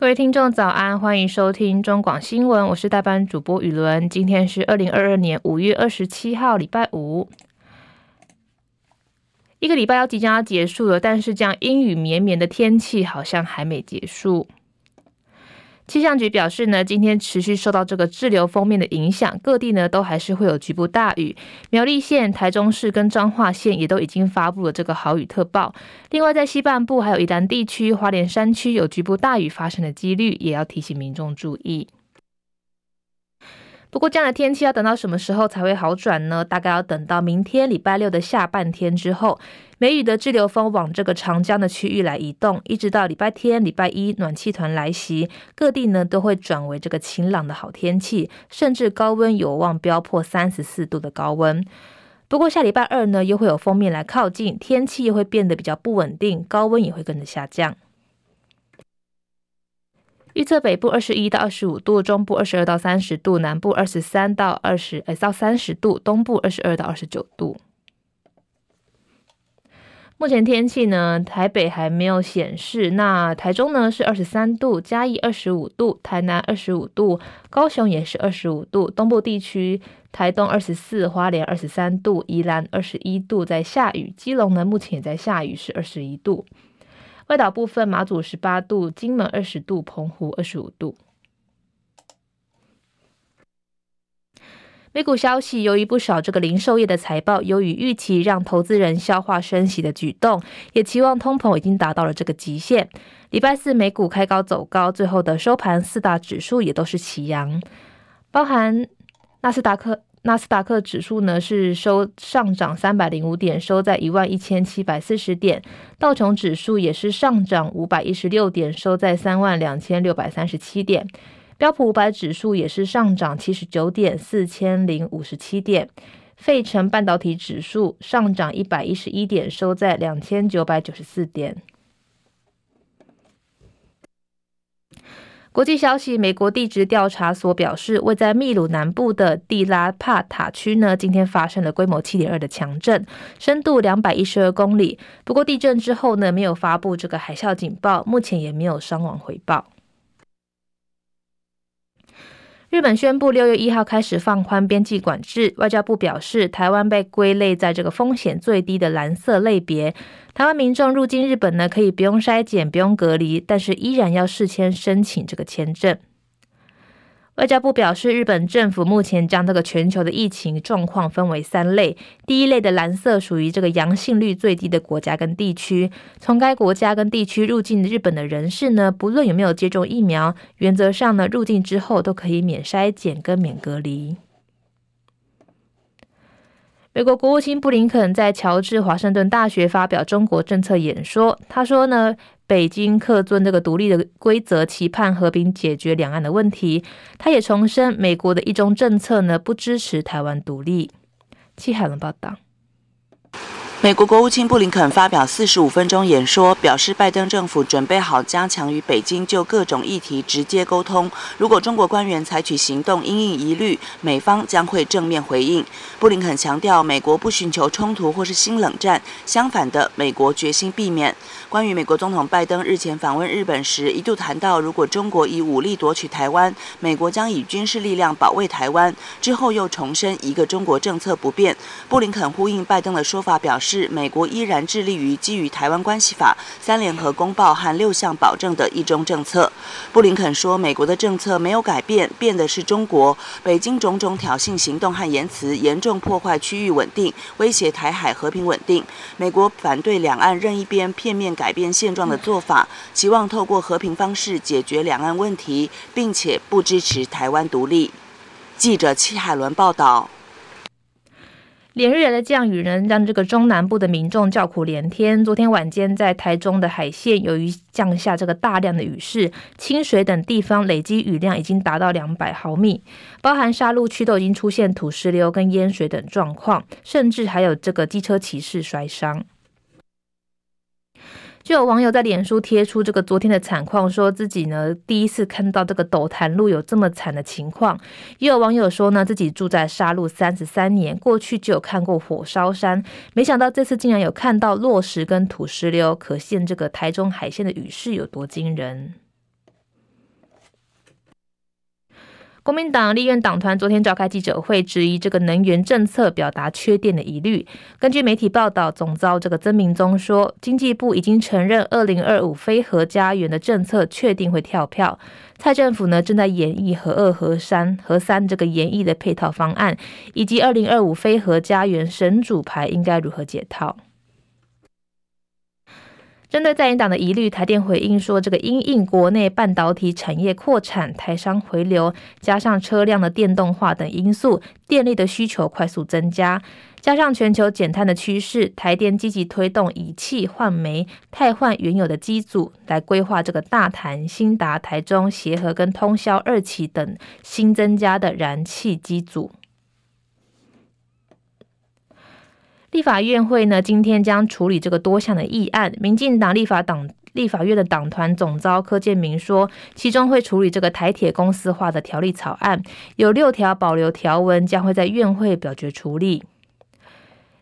各位听众早安，欢迎收听中广新闻，我是代班主播雨伦。今天是二零二二年五月二十七号，礼拜五。一个礼拜要即将要结束了，但是这样阴雨绵绵的天气好像还没结束。气象局表示呢，今天持续受到这个滞留锋面的影响，各地呢都还是会有局部大雨。苗栗县、台中市跟彰化县也都已经发布了这个豪雨特报。另外，在西半部还有宜兰地区、花莲山区有局部大雨发生的几率，也要提醒民众注意。不过，这样的天气要等到什么时候才会好转呢？大概要等到明天礼拜六的下半天之后，梅雨的滞留风往这个长江的区域来移动，一直到礼拜天、礼拜一暖气团来袭，各地呢都会转为这个晴朗的好天气，甚至高温有望飙破三十四度的高温。不过下礼拜二呢，又会有锋面来靠近，天气又会变得比较不稳定，高温也会跟着下降。预测北部二十一到二十五度，中部二十二到三十度，南部二十三到二十呃到三十度，东部二十二到二十九度。目前天气呢，台北还没有显示，那台中呢是二十三度，嘉义二十五度，台南二十五度，高雄也是二十五度，东部地区台东二十四，花莲二十三度，宜兰二十一度，在下雨，基隆呢目前也在下雨，是二十一度。外岛部分，马祖十八度，金门二十度，澎湖二十五度。美股消息，由于不少这个零售业的财报优于预期，让投资人消化升息的举动，也期望通膨已经达到了这个极限。礼拜四美股开高走高，最后的收盘四大指数也都是齐扬，包含纳斯达克。纳斯达克指数呢是收上涨三百零五点，收在一万一千七百四十点。道琼指数也是上涨五百一十六点，收在三万两千六百三十七点。标普五百指数也是上涨七十九点，四千零五十七点。费城半导体指数上涨一百一十一点，收在两千九百九十四点。国际消息，美国地质调查所表示，位在秘鲁南部的蒂拉帕塔区呢，今天发生了规模七点二的强震，深度两百一十二公里。不过地震之后呢，没有发布这个海啸警报，目前也没有伤亡回报。日本宣布六月一号开始放宽边际管制。外交部表示，台湾被归类在这个风险最低的蓝色类别。台湾民众入境日本呢，可以不用筛检、不用隔离，但是依然要事先申请这个签证。外交部表示，日本政府目前将这个全球的疫情状况分为三类。第一类的蓝色属于这个阳性率最低的国家跟地区，从该国家跟地区入境日本的人士呢，不论有没有接种疫苗，原则上呢，入境之后都可以免筛检跟免隔离。美国国务卿布林肯在乔治华盛顿大学发表中国政策演说，他说呢，北京恪遵这个独立的规则，期盼和平解决两岸的问题。他也重申，美国的一中政策呢，不支持台湾独立。戚海伦报道。美国国务卿布林肯发表四十五分钟演说，表示拜登政府准备好加强与北京就各种议题直接沟通。如果中国官员采取行动因应疑虑，美方将会正面回应。布林肯强调，美国不寻求冲突或是新冷战，相反的，美国决心避免。关于美国总统拜登日前访问日本时，一度谈到如果中国以武力夺取台湾，美国将以军事力量保卫台湾。之后又重申一个中国政策不变。布林肯呼应拜登的说法，表示。是美国依然致力于基于《台湾关系法》、三联合公报和六项保证的一中政策。布林肯说，美国的政策没有改变，变的是中国。北京种种挑衅行动和言辞，严重破坏区域稳定，威胁台海和平稳定。美国反对两岸任一边片面改变现状的做法，期望透过和平方式解决两岸问题，并且不支持台湾独立。记者戚海伦报道。连日来的降雨呢，让这个中南部的民众叫苦连天。昨天晚间，在台中的海线，由于降下这个大量的雨势，清水等地方累积雨量已经达到两百毫米，包含沙鹿区都已经出现土石流跟淹水等状况，甚至还有这个机车骑士摔伤。就有网友在脸书贴出这个昨天的惨况，说自己呢第一次看到这个斗潭路有这么惨的情况。也有网友说呢，自己住在沙路三十三年，过去就有看过火烧山，没想到这次竟然有看到落石跟土石流，可见这个台中海线的雨势有多惊人。国民党立院党团昨天召开记者会，质疑这个能源政策表达缺电的疑虑。根据媒体报道，总召这个曾明宗说，经济部已经承认二零二五非核家园的政策确定会跳票。蔡政府呢正在研议核二、核三、核三这个研议的配套方案，以及二零二五非核家园神主牌应该如何解套。针对在野党的疑虑，台电回应说，这个因应国内半导体产业扩产、台商回流，加上车辆的电动化等因素，电力的需求快速增加，加上全球减碳的趋势，台电积极推动以气换煤、汰换原有的机组，来规划这个大潭、新达、台中、协和跟通霄二期等新增加的燃气机组。立法院会呢，今天将处理这个多项的议案。民进党立法党立法院的党团总召柯建明说，其中会处理这个台铁公司化的条例草案，有六条保留条文将会在院会表决处理。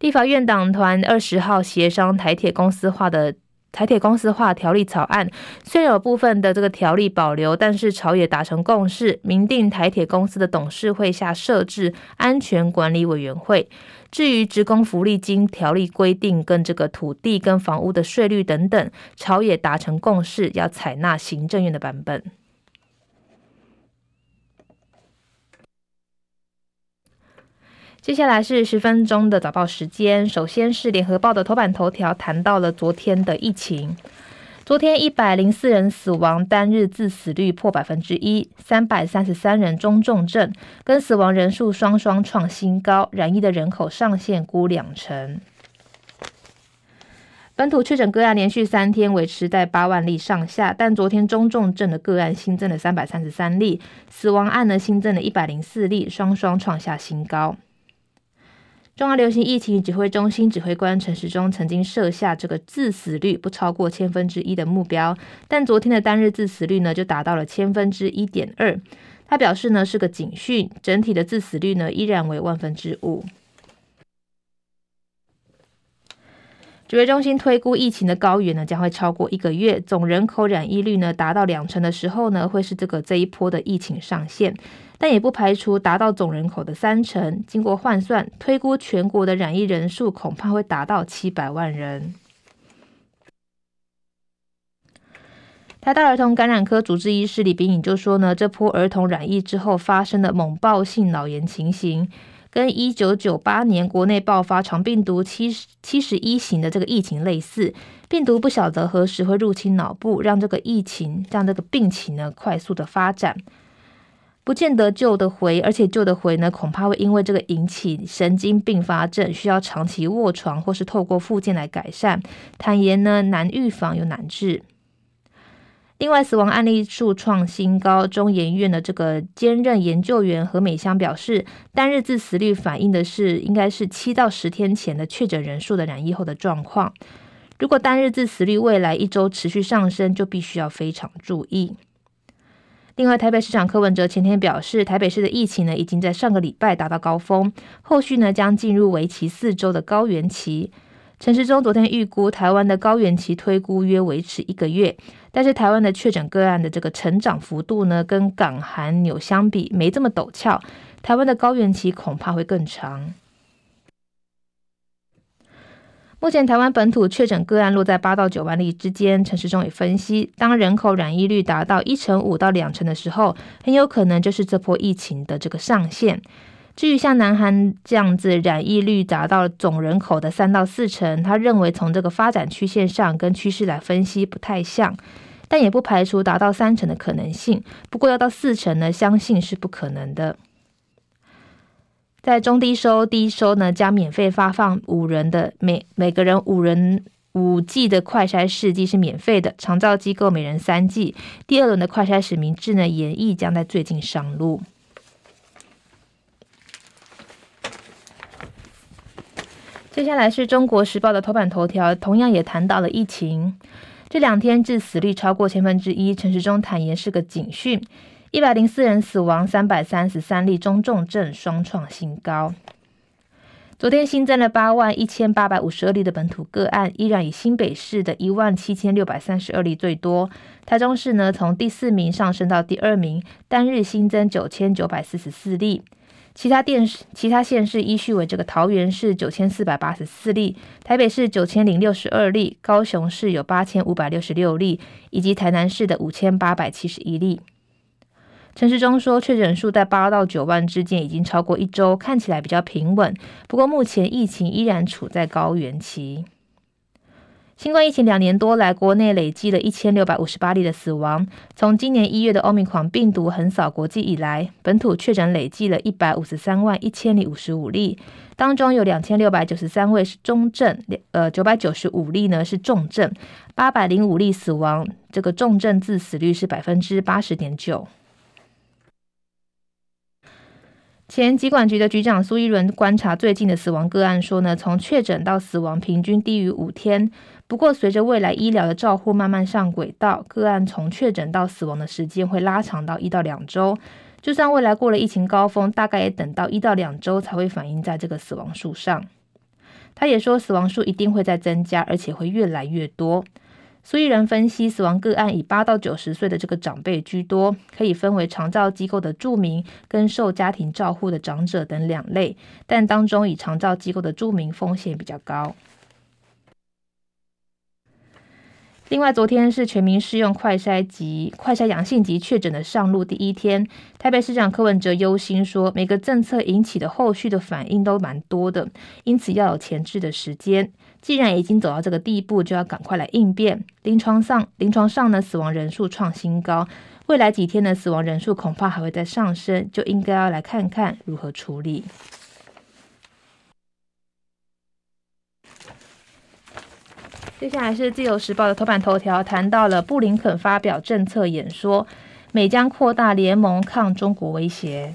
立法院党团二十号协商台铁公司化的台铁公司化条例草案，虽然有部分的这个条例保留，但是朝野达成共识，明定台铁公司的董事会下设置安全管理委员会。至于职工福利金条例规定跟这个土地跟房屋的税率等等，朝野达成共识，要采纳行政院的版本。接下来是十分钟的早报时间，首先是联合报的头版头条，谈到了昨天的疫情。昨天一百零四人死亡，单日致死率破百分之一，三百三十三人中重症，跟死亡人数双双创新高。染疫的人口上限估两成。本土确诊个案连续三天维持在八万例上下，但昨天中重症的个案新增了三百三十三例，死亡案呢新增了一百零四例，双双创下新高。中央流行疫情指挥中心指挥官陈时中曾经设下这个致死率不超过千分之一的目标，但昨天的单日致死率呢就达到了千分之一点二。他表示呢是个警讯，整体的致死率呢依然为万分之五。指挥中心推估疫情的高原呢将会超过一个月，总人口染疫率呢达到两成的时候呢会是这个这一波的疫情上限。但也不排除达到总人口的三成。经过换算，推估全国的染疫人数恐怕会达到七百万人。台大儿童感染科主治医师李秉颖就说呢，这波儿童染疫之后发生的猛爆性脑炎情形，跟一九九八年国内爆发肠病毒七十七十一型的这个疫情类似，病毒不晓得何时会入侵脑部，让这个疫情让这个病情呢快速的发展。不见得救得回，而且救得回呢，恐怕会因为这个引起神经并发症，需要长期卧床或是透过复健来改善。坦言呢，难预防又难治。另外，死亡案例数创新高，中研院的这个兼任研究员何美香表示，单日致死率反映的是应该是七到十天前的确诊人数的染疫后的状况。如果单日致死率未来一周持续上升，就必须要非常注意。另外，台北市长柯文哲前天表示，台北市的疫情呢，已经在上个礼拜达到高峰，后续呢将进入为期四周的高原期。陈时中昨天预估，台湾的高原期推估约维持一个月，但是台湾的确诊个案的这个成长幅度呢，跟港韩纽相比没这么陡峭，台湾的高原期恐怕会更长。目前台湾本土确诊个案落在八到九万例之间。陈时中也分析，当人口染疫率达到一成五到两成的时候，很有可能就是这波疫情的这个上限。至于像南韩这样子染疫率达到总人口的三到四成，他认为从这个发展曲线上跟趋势来分析不太像，但也不排除达到三成的可能性。不过要到四成呢，相信是不可能的。在中低收、低收呢，将免费发放五人的每每个人五人五 G 的快筛试剂是免费的，长照机构每人三 G。第二轮的快筛实名制呢，研议将在最近上路。接下来是中国时报的头版头条，同样也谈到了疫情，这两天致死率超过千分之一，陈时中坦言是个警讯。一百零四人死亡，三百三十三例中重症，双创新高。昨天新增了八万一千八百五十二例的本土个案，依然以新北市的一万七千六百三十二例最多。台中市呢，从第四名上升到第二名，单日新增九千九百四十四例。其他电其他县市依序为这个桃园市九千四百八十四例，台北市九千零六十二例，高雄市有八千五百六十六例，以及台南市的五千八百七十一例。陈时中说，确诊数在八到九万之间已经超过一周，看起来比较平稳。不过目前疫情依然处在高原期。新冠疫情两年多来，国内累计了一千六百五十八例的死亡。从今年一月的欧米狂病毒横扫国际以来，本土确诊累计了一百五十三万一千零五十五例，当中有两千六百九十三位是中症，呃，九百九十五例呢是重症，八百零五例死亡。这个重症致死率是百分之八十点九。前疾管局的局长苏一伦观察最近的死亡个案说呢，从确诊到死亡平均低于五天。不过，随着未来医疗的照护慢慢上轨道，个案从确诊到死亡的时间会拉长到一到两周。就算未来过了疫情高峰，大概也等到一到两周才会反映在这个死亡数上。他也说，死亡数一定会再增加，而且会越来越多。苏伊人分析，死亡个案以八到九十岁的这个长辈居多，可以分为长照机构的住民跟受家庭照护的长者等两类，但当中以长照机构的住民风险比较高。另外，昨天是全民适用快筛及快筛阳性及确诊的上路第一天。台北市长柯文哲忧心说，每个政策引起的后续的反应都蛮多的，因此要有前置的时间。既然已经走到这个地步，就要赶快来应变。临床上，临床上呢，死亡人数创新高，未来几天的死亡人数恐怕还会再上升，就应该要来看看如何处理。接下来是自由时报的头版头条，谈到了布林肯发表政策演说，美将扩大联盟抗中国威胁。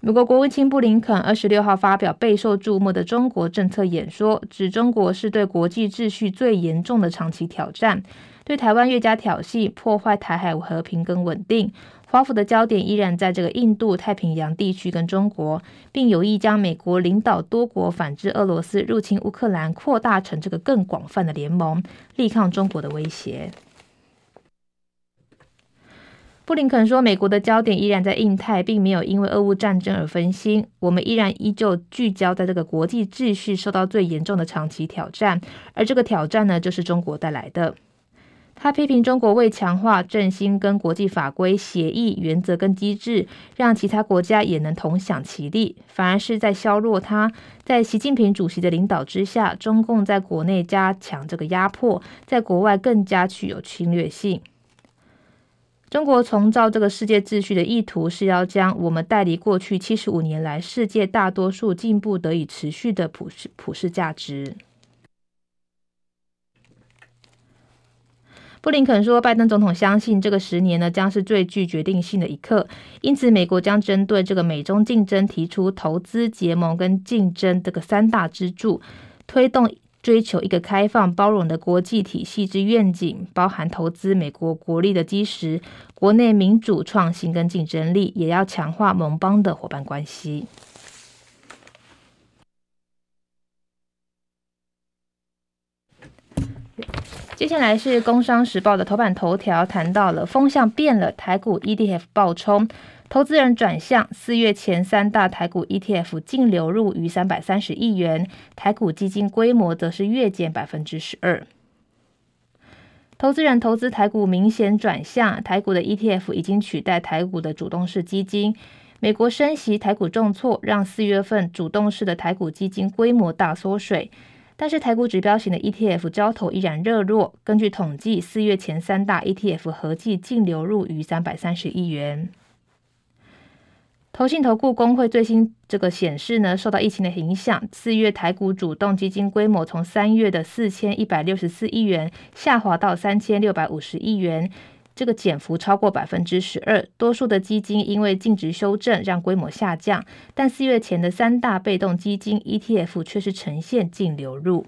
美国国务卿布林肯二十六号发表备受注目的中国政策演说，指中国是对国际秩序最严重的长期挑战，对台湾越加挑衅，破坏台海和平跟稳定。华府的焦点依然在这个印度太平洋地区跟中国，并有意将美国领导多国反制俄罗斯入侵乌克兰扩大成这个更广泛的联盟，力抗中国的威胁。布林肯说，美国的焦点依然在印太，并没有因为俄乌战争而分心。我们依然依旧聚焦在这个国际秩序受到最严重的长期挑战，而这个挑战呢，就是中国带来的。他批评中国为强化振兴跟国际法规协议原则跟机制，让其他国家也能同享其利，反而是在削弱他。在习近平主席的领导之下，中共在国内加强这个压迫，在国外更加具有侵略性。中国重造这个世界秩序的意图，是要将我们带离过去七十五年来世界大多数进步得以持续的普世普世价值。布林肯说，拜登总统相信这个十年呢将是最具决定性的一刻，因此美国将针对这个美中竞争提出投资结盟跟竞争这个三大支柱，推动追求一个开放包容的国际体系之愿景，包含投资美国国力的基石，国内民主创新跟竞争力，也要强化盟邦的伙伴关系。接下来是《工商时报》的头版头条，谈到了风向变了，台股 ETF 暴冲，投资人转向，四月前三大台股 ETF 净流入逾三百三十亿元，台股基金规模则是月减百分之十二。投资人投资台股明显转向，台股的 ETF 已经取代台股的主动式基金。美国升息，台股重挫，让四月份主动式的台股基金规模大缩水。但是台股指标型的 ETF 交投依然热络。根据统计，四月前三大 ETF 合计净流入逾三百三十亿元。投信投顾公会最新这个显示呢，受到疫情的影响，四月台股主动基金规模从三月的四千一百六十四亿元下滑到三千六百五十亿元。这个减幅超过百分之十二，多数的基金因为净值修正让规模下降，但四月前的三大被动基金 ETF 却是呈现净流入。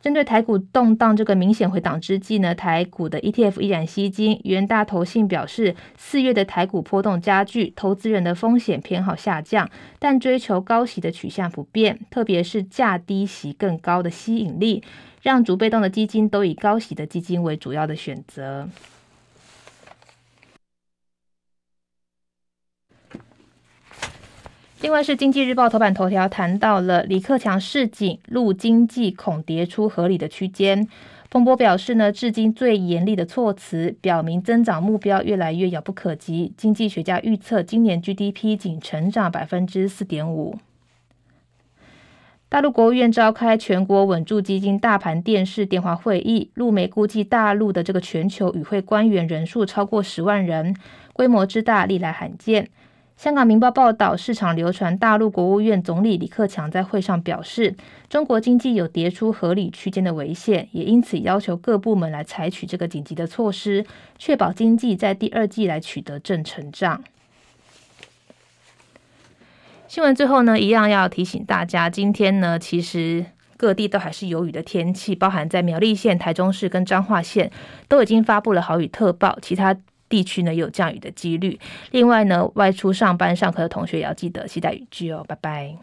针对台股动荡这个明显回档之际呢，台股的 ETF 依然吸金。元大投信表示，四月的台股波动加剧，投资人的风险偏好下降，但追求高息的取向不变，特别是价低息更高的吸引力，让主被动的基金都以高息的基金为主要的选择。另外是经济日报头版头条谈到了李克强示警，陆经济恐跌出合理的区间。彭博表示呢，至今最严厉的措辞，表明增长目标越来越遥不可及。经济学家预测今年 GDP 仅成长百分之四点五。大陆国务院召开全国稳住基金大盘电视电话会议，陆媒估计大陆的这个全球与会官员人数超过十万人，规模之大历来罕见。香港明报报道，市场流传大陆国务院总理李克强在会上表示，中国经济有跌出合理区间的危险，也因此要求各部门来采取这个紧急的措施，确保经济在第二季来取得正成长。新闻最后呢，一样要提醒大家，今天呢，其实各地都还是有雨的天气，包含在苗栗县、台中市跟彰化县都已经发布了豪雨特报，其他。地区呢有降雨的几率。另外呢，外出上班上课的同学也要记得携带雨具哦。拜拜。